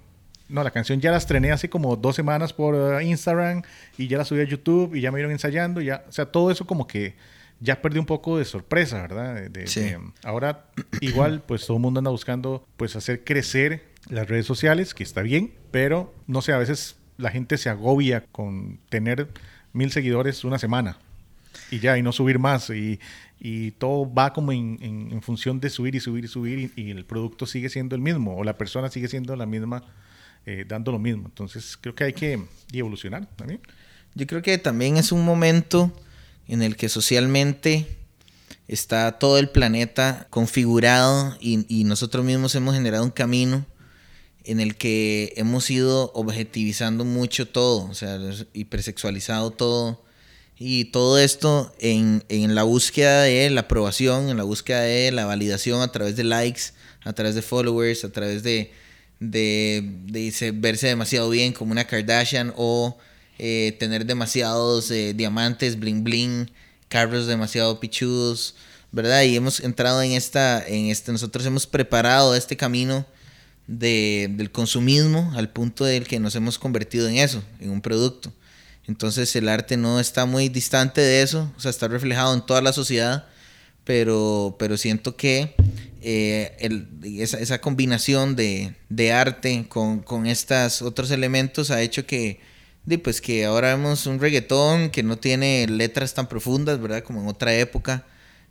No, la canción ya la estrené hace como dos semanas por eh, Instagram y ya la subí a YouTube y ya me vieron ensayando. Ya, o sea, todo eso como que ya perdió un poco de sorpresa, ¿verdad? De- de- Sí. de- ahora igual pues todo el mundo anda buscando pues hacer crecer las redes sociales, que está bien, pero no sé, a veces la gente se agobia con tener mil seguidores una semana y ya, y no subir más. Y, y todo va como en, función de subir y subir y subir y, el producto sigue siendo el mismo o la persona sigue siendo la misma, eh, dando lo mismo. Entonces creo que hay que evolucionar también. Yo creo que también es un momento en el que socialmente está todo el planeta configurado y nosotros mismos hemos generado un camino en el que hemos ido objetivizando mucho todo, o sea, hipersexualizado todo. Y todo esto en, en la búsqueda de la aprobación, en la búsqueda de la validación a través de likes, a través de followers, a través de, de, de se- verse demasiado bien como una Kardashian o eh, tener demasiados eh, diamantes, bling bling, carros demasiado pichudos, ¿verdad? Y hemos entrado en esta, en este, nosotros hemos preparado este camino de, del consumismo al punto del que nos hemos convertido en eso, en un producto. Entonces el arte no está muy distante de eso, o sea, está reflejado en toda la sociedad, pero, pero siento que eh, el- esa, esa combinación de, de arte con, con estos otros elementos ha hecho que, pues que ahora vemos un reggaetón que no tiene letras tan profundas, ¿verdad? Como en otra época.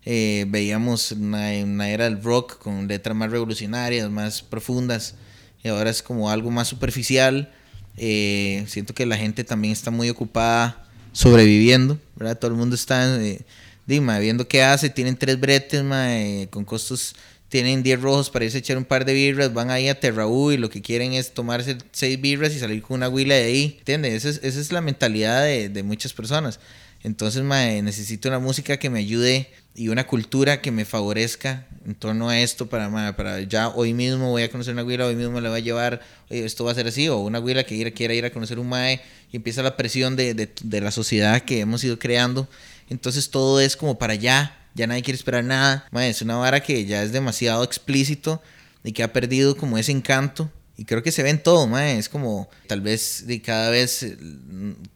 Eh, veíamos una, una era del rock con letras más revolucionarias, más profundas, y ahora es como algo más superficial. Eh, siento que la gente también está muy ocupada sobreviviendo. Todo el mundo está eh, viendo qué hace, tienen tres bretes, con costos, tienen 10 rojos para irse a echar un par de birras, van ahí a Terraú y lo que quieren es tomarse seis birras y salir con una huila de ahí, ¿entiendes? Esa es, la mentalidad de, muchas personas. Entonces, mae, necesito una música que me ayude y una cultura que me favorezca en torno a esto para, para ya hoy mismo voy a conocer una güila, hoy mismo le voy a llevar, esto va a ser así, o una güila que quiera, quiera ir a conocer un mae y empieza la presión de, de, la sociedad que hemos ido creando. Entonces todo es como para allá, ya nadie quiere esperar nada. Mae, es una vara que ya es demasiado explícito y que ha perdido como ese encanto. Y creo que se ve en todo, mae. es como tal vez de cada vez eh,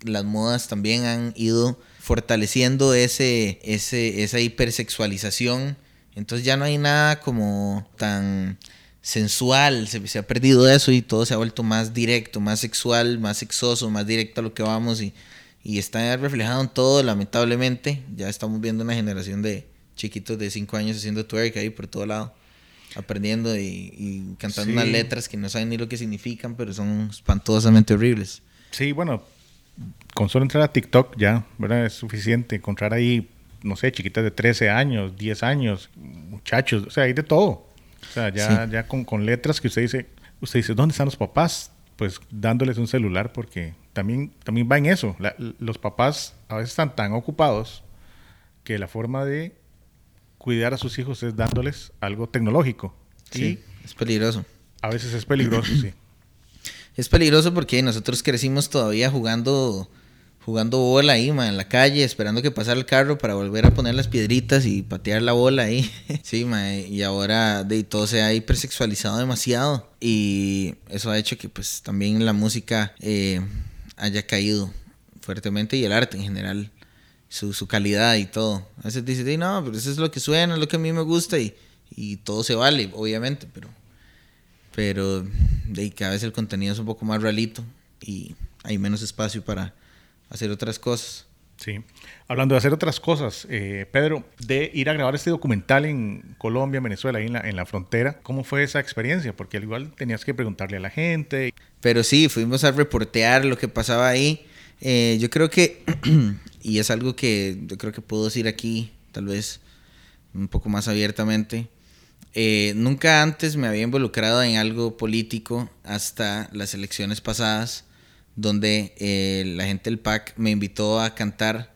las modas también han ido fortaleciendo ese, ese, esa hipersexualización. Entonces ya no hay nada como tan sensual, se, ha perdido eso y todo se ha vuelto más directo, más sexual, más sexoso, más directo a lo que vamos y, y está reflejado en todo, lamentablemente. Ya estamos viendo una generación de chiquitos de 5 años haciendo twerk ahí por todo lado, aprendiendo y, cantando unas letras que no saben ni lo que significan, pero son espantosamente horribles. Sí, bueno, con solo entrar a TikTok ya, ¿verdad? Es suficiente encontrar ahí, no sé, chiquitas de 13 años, 10 años, muchachos, o sea, hay de todo. O sea, ya, ya con, con, letras que usted dice, usted dice, ¿dónde están los papás? Pues dándoles un celular porque también, también va en eso. los papás a veces están tan ocupados que la forma de cuidar a sus hijos es dándoles algo tecnológico. Sí, es peligroso. A veces es peligroso, sí. Es peligroso porque nosotros crecimos todavía jugando jugando bola ahí, ma, en la calle, esperando que pasara el carro para volver a poner las piedritas y patear la bola ahí. sí, ma, y ahora de todo se ha hipersexualizado demasiado y eso ha hecho que pues también la música eh, haya caído fuertemente y el arte en general, su, su calidad y todo. A veces dice, no, pero eso es lo que suena, es lo que a mí me gusta y, y todo se vale, obviamente, pero pero de cada vez el contenido es un poco más realito y hay menos espacio para hacer otras cosas. Sí. Hablando de hacer otras cosas, eh, Pedro, de ir a grabar este documental en Colombia, Venezuela, ahí en la, en la frontera, ¿cómo fue esa experiencia? Porque al igual tenías que preguntarle a la gente. Pero sí, fuimos a reportear lo que pasaba ahí. Eh, yo creo que, y es algo que yo creo que puedo decir aquí, tal vez un poco más abiertamente, eh, nunca antes me había involucrado en algo político hasta las elecciones pasadas, donde eh, la gente del PAC me invitó a cantar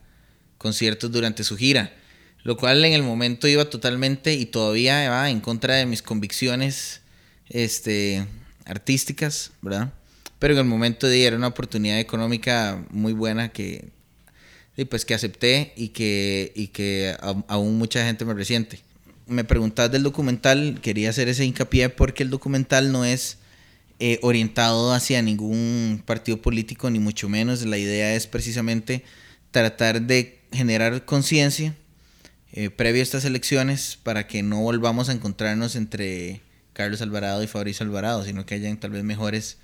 conciertos durante su gira, lo cual en el momento iba totalmente y todavía va en contra de mis convicciones este, artísticas, ¿verdad? Pero en el momento de era una oportunidad económica muy buena que, pues, que acepté y que, y que aún mucha gente me resiente me preguntas del documental, quería hacer ese hincapié porque el documental no es eh, orientado hacia ningún partido político, ni mucho menos. La idea es precisamente tratar de generar conciencia eh, previo a estas elecciones para que no volvamos a encontrarnos entre Carlos Alvarado y Fabricio Alvarado, sino que hayan tal vez mejores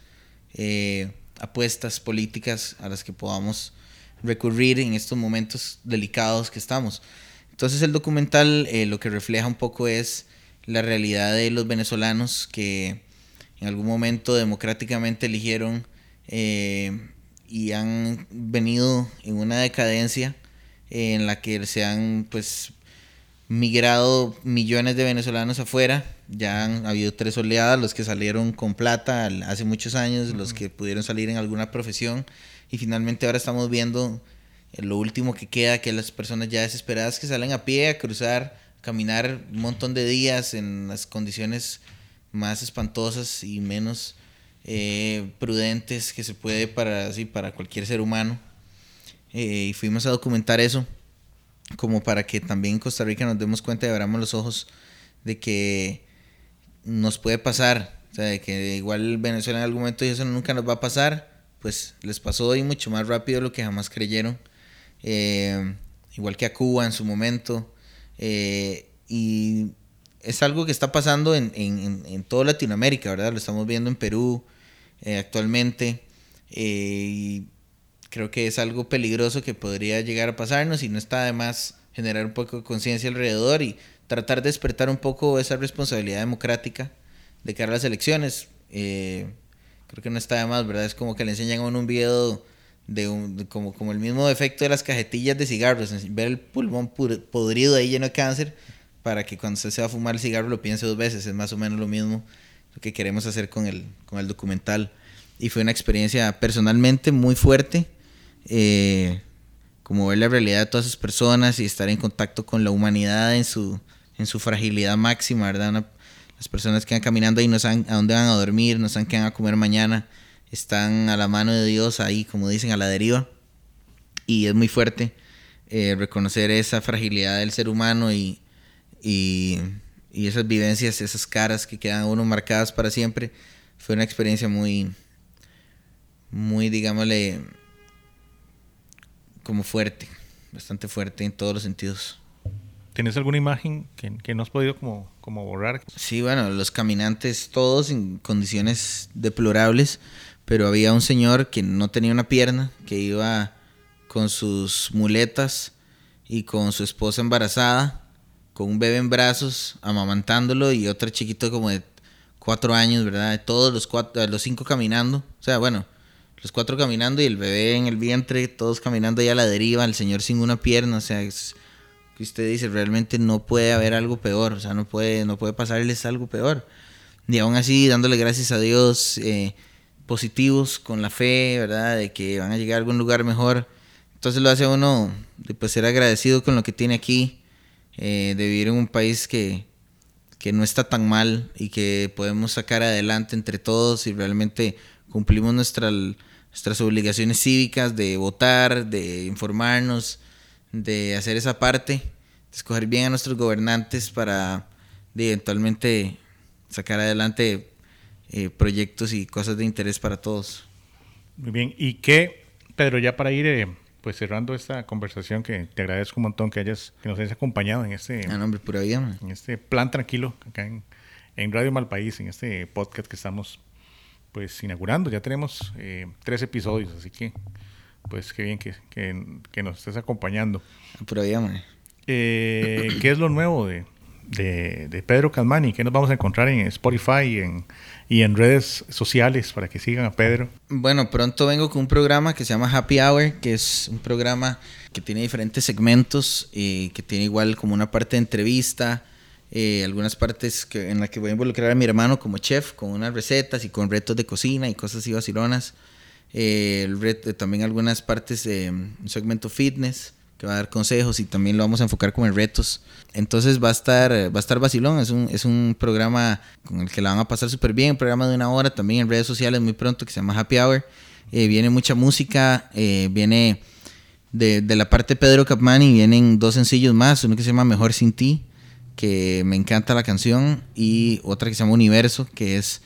eh, apuestas políticas a las que podamos recurrir en estos momentos delicados que estamos. Entonces el documental lo que refleja un poco es la realidad de los venezolanos que en algún momento democráticamente eligieron eh, y han venido en una decadencia en la que se han pues migrado millones de venezolanos afuera. Ya han habido tres oleadas, los que salieron con plata hace muchos años, los que pudieron salir en alguna profesión y finalmente ahora estamos viendo lo último que queda, que las personas ya desesperadas que salen a pie a cruzar, caminar un montón de días en las condiciones más espantosas y menos eh, prudentes que se puede para, así, para cualquier ser humano. Eh, y fuimos a documentar eso como para que también en Costa Rica nos demos cuenta y abramos los ojos de que nos puede pasar. O sea, de que igual Venezuela en algún momento dijo eso nunca nos va a pasar. Pues les pasó hoy mucho más rápido de lo que jamás creyeron. Eh, igual que a Cuba en su momento. Y es algo que está pasando en, en, en, toda Latinoamérica, ¿verdad? Lo estamos viendo en Perú eh, actualmente. y creo que es algo peligroso que podría llegar a pasarnos y no está de más generar un poco de conciencia alrededor y tratar de despertar un poco esa responsabilidad democrática de cara a las elecciones. creo que no está de más, ¿verdad? Es como que le enseñan a uno un video de, un, como, como el mismo efecto de las cajetillas de cigarros, ver el pulmón podrido ahí lleno de cáncer para que cuando usted se va a fumar el cigarro lo piense dos veces, es más o menos lo mismo lo que queremos hacer con el, con el documental. Y fue una experiencia personalmente muy fuerte, eh, como ver la realidad de todas esas personas y estar en contacto con la humanidad en su, en su fragilidad máxima, ¿verdad? las personas que van caminando ahí no saben a dónde van a dormir, no saben qué van a comer mañana, están a la mano de Dios ahí, como dicen, a la deriva. Y es muy fuerte eh, reconocer esa fragilidad del ser humano y, y, y, esas vivencias, esas caras que quedan uno marcadas para siempre. Fue una experiencia muy, muy, digámosle, como fuerte, bastante fuerte en todos los sentidos. ¿Tienes alguna imagen que, que, no has podido como, como borrar? Sí, bueno, los caminantes todos en condiciones deplorables, pero había un señor que no tenía una pierna, que iba con sus muletas y con su esposa embarazada, con un bebé en brazos, amamantándolo y otro chiquito como de cuatro años, ¿verdad? Todos los, cuatro, los cinco caminando, o sea, bueno, los cuatro caminando y el bebé en el vientre, todos caminando ya a la deriva, el señor sin una pierna, o sea, es que usted dice, realmente no puede haber algo peor, o sea, no puede, no puede pasarles algo peor. Y aún así, dándole gracias a Dios, eh, positivos, con la fe, ¿verdad? De que van a llegar a algún lugar mejor. Entonces lo hace uno pues, ser agradecido con lo que tiene aquí, eh, de vivir en un país que, que no está tan mal y que podemos sacar adelante entre todos y realmente cumplimos nuestra, nuestras obligaciones cívicas de votar, de informarnos, de hacer esa parte, de escoger bien a nuestros gobernantes para eventualmente sacar adelante eh, proyectos y cosas de interés para todos. Muy bien, y qué, Pedro, ya para ir eh, pues cerrando esta conversación, que te agradezco un montón que hayas, que nos hayas acompañado en este, ah, nombre, pura vida, en este plan tranquilo acá en, en Radio Malpaís, en este podcast que estamos pues inaugurando. Ya tenemos eh, tres episodios, así que pues qué bien que, que, nos estés acompañando. Ah, pura vida, eh, ¿Qué es lo nuevo de, de, de, Pedro Calmani? ¿Qué nos vamos a encontrar en Spotify y en, y en redes sociales para que sigan a Pedro? Bueno, pronto vengo con un programa que se llama Happy Hour, que es un programa que tiene diferentes segmentos, y que tiene igual como una parte de entrevista, eh, algunas partes que, en las que voy a involucrar a mi hermano como chef, con unas recetas y con retos de cocina y cosas así vacilonas. Eh, el reto, también algunas partes de un segmento fitness que va a dar consejos y también lo vamos a enfocar como en retos. Entonces va a estar, va a estar vacilón, es un, es un programa con el que la van a pasar súper bien, un programa de una hora también en redes sociales muy pronto que se llama Happy Hour. Eh, viene mucha música, eh, viene de, de, la parte de Pedro Capmani, vienen dos sencillos más, uno que se llama Mejor Sin Ti, que me encanta la canción, y otra que se llama Universo, que es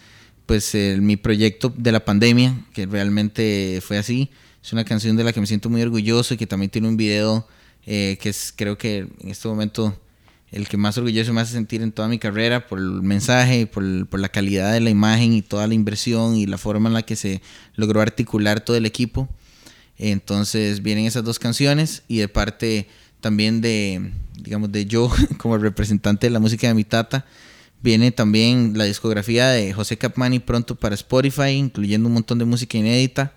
pues mi proyecto de la pandemia, que realmente fue así. Es una canción de la que me siento muy orgulloso y que también tiene un video eh, que es creo que en este momento el que más orgulloso me hace sentir en toda mi carrera por el mensaje, por, por la calidad de la imagen y toda la inversión y la forma en la que se logró articular todo el equipo. Entonces vienen esas dos canciones y de parte también de, digamos, de yo como representante de la música de mi tata, viene también la discografía de José Capmani pronto para Spotify, incluyendo un montón de música inédita.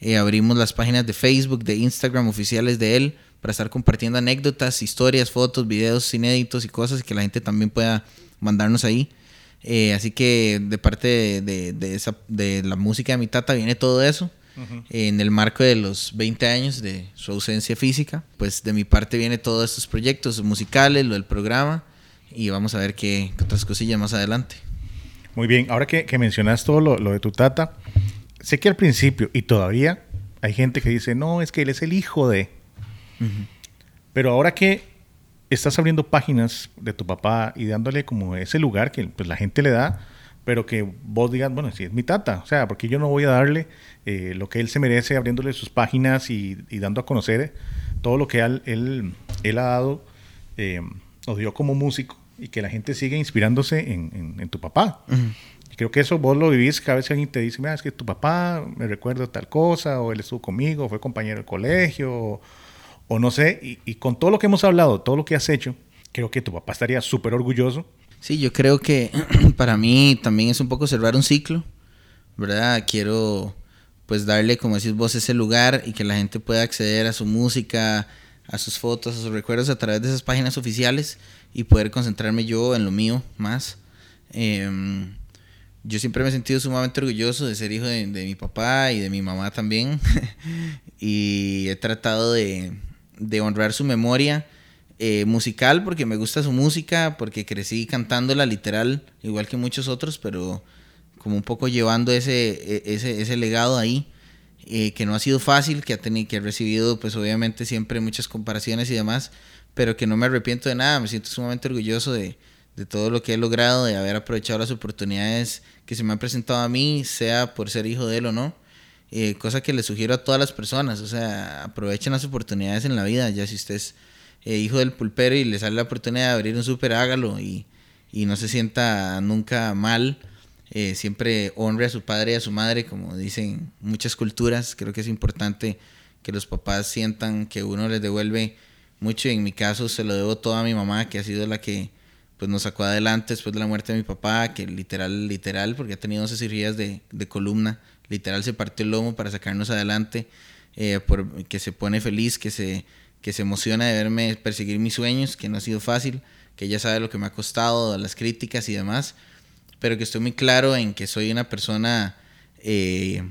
Eh, abrimos las páginas de Facebook, de Instagram oficiales de él para estar compartiendo anécdotas, historias, fotos, videos inéditos y cosas que la gente también pueda mandarnos ahí. Eh, así que de parte de, esa, de la música de mi tata viene todo eso. En el marco de los 20 años de su ausencia física, pues de mi parte viene todos estos proyectos musicales, lo del programa, y vamos a ver qué, otras cosillas más adelante. Muy bien, ahora que, que mencionas todo lo, lo, de tu tata, sé que al principio y todavía hay gente que dice, no, es que él es el hijo de... Pero ahora que estás abriendo páginas de tu papá y dándole como ese lugar que pues, la gente le da, pero que vos digas, bueno, si es mi tata, o sea, porque yo no voy a darle eh, lo que él se merece abriéndole sus páginas y, dando a conocer todo lo que él, él, él ha dado, eh, nos dio como músico y que la gente siga inspirándose en, en tu papá creo que eso vos lo vivís cada vez que alguien te dice, mira, es que tu papá me recuerda tal cosa, o él estuvo conmigo, o fue compañero del colegio, o, no sé. Y, con todo lo que hemos hablado, todo lo que has hecho, creo que tu papá estaría súper orgulloso. Sí, yo creo que para mí también es un poco cerrar un ciclo, ¿verdad? Quiero pues darle, como decís vos, ese lugar y que la gente pueda acceder a su música, a sus fotos, a sus recuerdos a través de esas páginas oficiales y poder concentrarme yo en lo mío más. Em, yo siempre me he sentido sumamente orgulloso de ser hijo de, mi papá y de mi mamá también. y he tratado de, honrar su memoria eh, musical porque me gusta su música, porque crecí cantándola literal, igual que muchos otros, pero como un poco llevando ese, e, ese, ese legado ahí, eh, que no ha sido fácil, que, ha tenido, que he recibido pues obviamente siempre muchas comparaciones y demás, pero que no me arrepiento de nada, me siento sumamente orgulloso de, de todo lo que he logrado, de haber aprovechado las oportunidades que se me han presentado a mí, sea por ser hijo de él o no. Eh, cosa que le sugiero a todas las personas, o sea, aprovechen las oportunidades en la vida, ya si usted es eh, hijo del pulpero y le sale la oportunidad de abrir un súper, hágalo y, y no se sienta nunca mal eh, siempre honre a su padre y a su madre, como dicen muchas culturas. Creo que es importante que los papás sientan que uno les devuelve mucho. Y en mi caso se lo debo todo a mi mamá, que ha sido la que pues, nos sacó adelante después de la muerte de mi papá, que literal, literal, porque ha tenido 12 cirugías de, de columna, literal se partió el lomo para sacarnos adelante, eh, que se pone feliz, que se, que se emociona de verme perseguir mis sueños, que no ha sido fácil, que ella sabe lo que me ha costado, las críticas y demás pero que estoy muy claro en que soy una persona eh,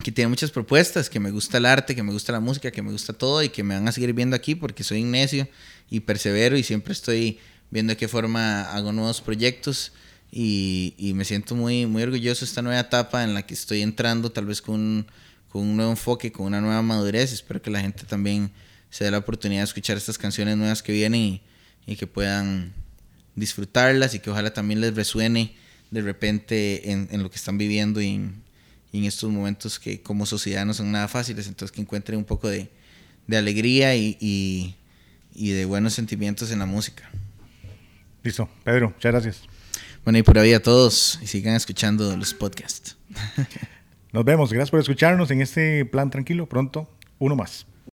que tiene muchas propuestas, que me gusta el arte, que me gusta la música, que me gusta todo y que me van a seguir viendo aquí porque soy necio y persevero y siempre estoy viendo de qué forma hago nuevos proyectos y, me siento muy, muy orgulloso de esta nueva etapa en la que estoy entrando, tal vez con un, nuevo enfoque, con una nueva madurez. Espero que la gente también se dé la oportunidad de escuchar estas canciones nuevas que vienen y, que puedan disfrutarlas y que ojalá también les resuene de repente en, lo que están viviendo y en, estos momentos que como sociedad no son nada fáciles, entonces que encuentren un poco de, alegría y, y, de buenos sentimientos en la música. Listo, Pedro, muchas gracias. Bueno, y por ahí a todos y sigan escuchando los podcasts. Nos vemos, gracias por escucharnos en este plan tranquilo, pronto uno más.